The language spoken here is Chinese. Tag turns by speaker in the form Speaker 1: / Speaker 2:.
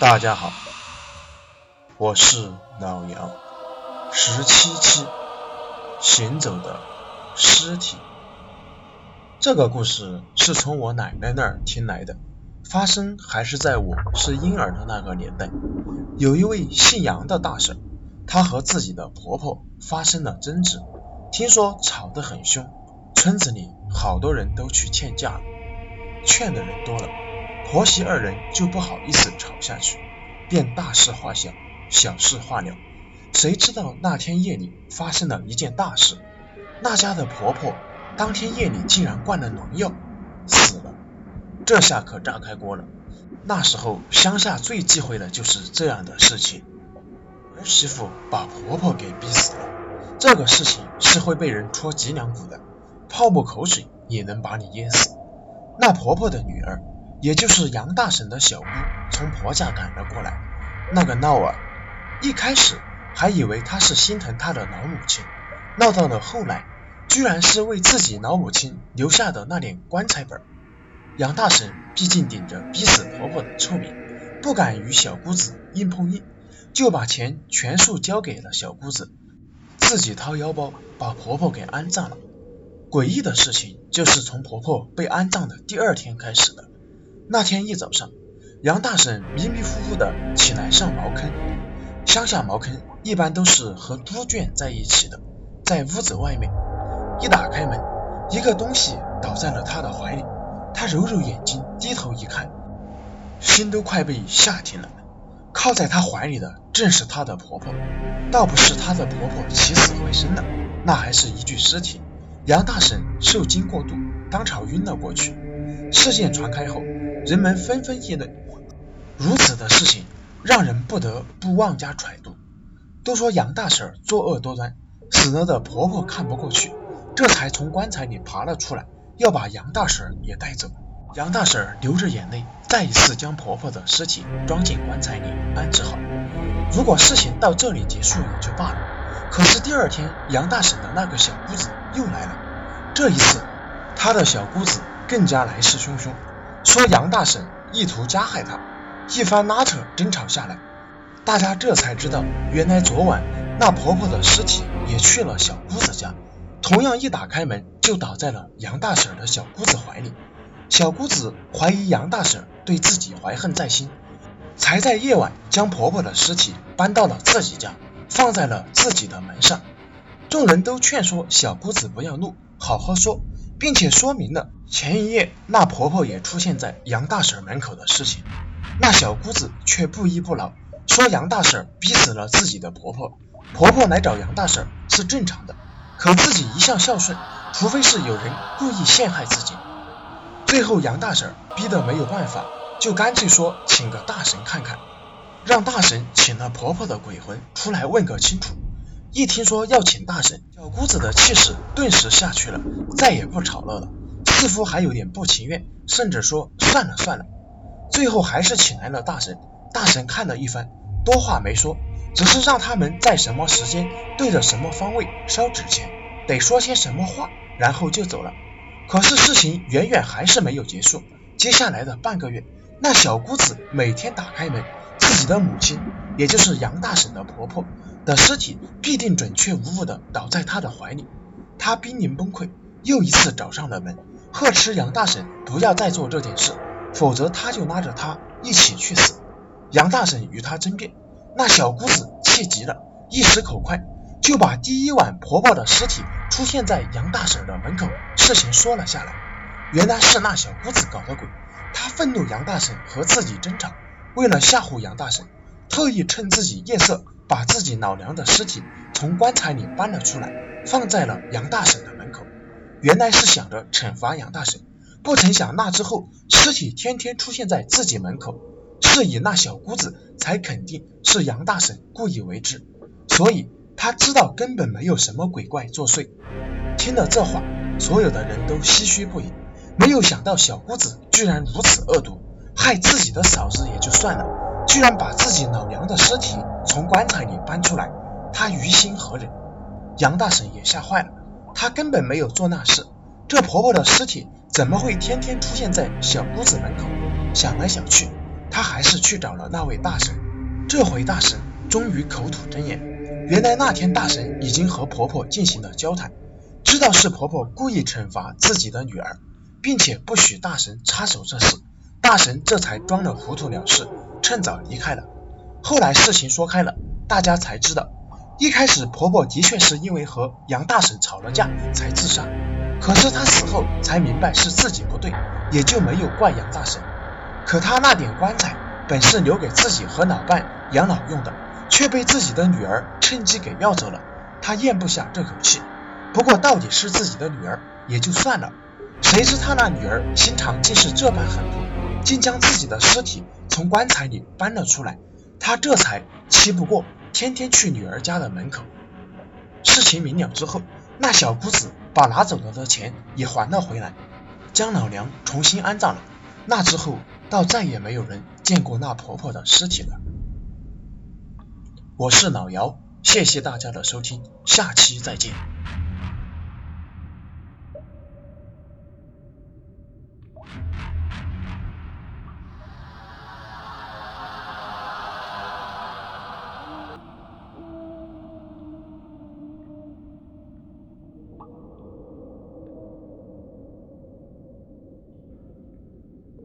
Speaker 1: 大家好，我是老杨。十七期行走的尸体，这个故事是从我奶奶那儿听来的，发生还是在我是婴儿的那个年代。有一位姓杨的大婶，她和自己的婆婆发生了争执，听说吵得很凶，村子里好多人都去劝架了，劝的人多了。婆媳二人就不好意思吵下去，便大事化小，小事化了。谁知道那天夜里发生了一件大事，那家的婆婆当天夜里竟然灌了农药，死了。这下可炸开锅了。那时候乡下最忌讳的就是这样的事情，儿媳妇把婆婆给逼死了，这个事情是会被人戳脊梁骨的，泡沫口水也能把你淹死。那婆婆的女儿。也就是杨大婶的小姑从婆家赶了过来，那个闹啊，一开始还以为她是心疼她的老母亲，闹到了后来，居然是为自己老母亲留下的那点棺材本。杨大婶毕竟顶着逼死婆婆的臭名，不敢与小姑子硬碰硬，就把钱全数交给了小姑子，自己掏腰包把婆婆给安葬了。诡异的事情就是从婆婆被安葬的第二天开始的。那天一早上，杨大婶迷迷糊糊的起来上茅坑。乡下茅坑一般都是和猪圈在一起的，在屋子外面。一打开门，一个东西倒在了她的怀里。她揉揉眼睛，低头一看，心都快被吓停了。靠在她怀里的正是她的婆婆，倒不是她的婆婆起死回生了，那还是一具尸体。杨大婶受惊过度，当场晕了过去。事件传开后。人们纷纷议论，如此的事情让人不得不妄加揣度。都说杨大婶作恶多端，死了的婆婆看不过去，这才从棺材里爬了出来，要把杨大婶也带走。杨大婶流着眼泪，再一次将婆婆的尸体装进棺材里安置好。如果事情到这里结束也就罢了，可是第二天杨大婶的那个小姑子又来了，这一次她的小姑子更加来势汹汹。说杨大婶意图加害他，一番拉扯争吵下来，大家这才知道，原来昨晚那婆婆的尸体也去了小姑子家，同样一打开门就倒在了杨大婶的小姑子怀里。小姑子怀疑杨大婶对自己怀恨在心，才在夜晚将婆婆的尸体搬到了自己家，放在了自己的门上。众人都劝说小姑子不要怒，好好说。并且说明了前一夜那婆婆也出现在杨大婶门口的事情，那小姑子却不依不饶，说杨大婶逼死了自己的婆婆，婆婆来找杨大婶是正常的，可自己一向孝顺，除非是有人故意陷害自己。最后杨大婶逼得没有办法，就干脆说请个大神看看，让大神请了婆婆的鬼魂出来问个清楚。一听说要请大神，小姑子的气势顿时下去了，再也不吵闹了，似乎还有点不情愿，甚至说算了算了。最后还是请来了大神，大神看了一番，多话没说，只是让他们在什么时间对着什么方位烧纸钱，得说些什么话，然后就走了。可是事情远远还是没有结束，接下来的半个月，那小姑子每天打开门，自己的母亲，也就是杨大婶的婆婆。的尸体必定准确无误的倒在她的怀里，她濒临崩溃，又一次找上了门，呵斥杨大婶不要再做这件事，否则他就拉着他一起去死。杨大婶与他争辩，那小姑子气急了，一时口快，就把第一晚婆婆的尸体出现在杨大婶的门口事情说了下来。原来是那小姑子搞的鬼，她愤怒杨大婶和自己争吵，为了吓唬杨大婶，特意趁自己夜色。把自己老娘的尸体从棺材里搬了出来，放在了杨大婶的。原来是想着惩罚杨大婶，不曾想那之后尸体天天出现在自己门口，是以那小姑子才肯定是杨大婶故意为之，所以他知道根本没有什么鬼怪作祟。听了这话，所有的人都唏嘘不已。没有想到小姑子居然如此恶毒，害自己的嫂子也就算了，居然把自己老娘的尸体。从棺材里搬出来，他于心何忍？杨大婶也吓坏了，她根本没有做那事，这婆婆的尸体怎么会天天出现在小姑子门口？想来想去，她还是去找了那位大神。这回大神终于口吐真言，原来那天大神已经和婆婆进行了交谈，知道是婆婆故意惩罚自己的女儿，并且不许大神插手这事，大神这才装了糊涂了事，趁早离开了。后来事情说开了，大家才知道，一开始婆婆的确是因为和杨大婶吵了架才自杀，可是她死后才明白是自己不对，也就没有怪杨大婶。可她那点棺材本是留给自己和老伴养老用的，却被自己的女儿趁机给要走了，她咽不下这口气。不过到底是自己的女儿也就算了，谁知她那女儿心肠竟是这般狠毒，竟将自己的尸体从棺材里搬了出来。他这才气不过，天天去女儿家的门口。事情明了之后，那小姑子把拿走了的钱也还了回来，将老娘重新安葬了。那之后，倒再也没有人见过那婆婆的尸体了。我是老姚，谢谢大家的收听，下期再见。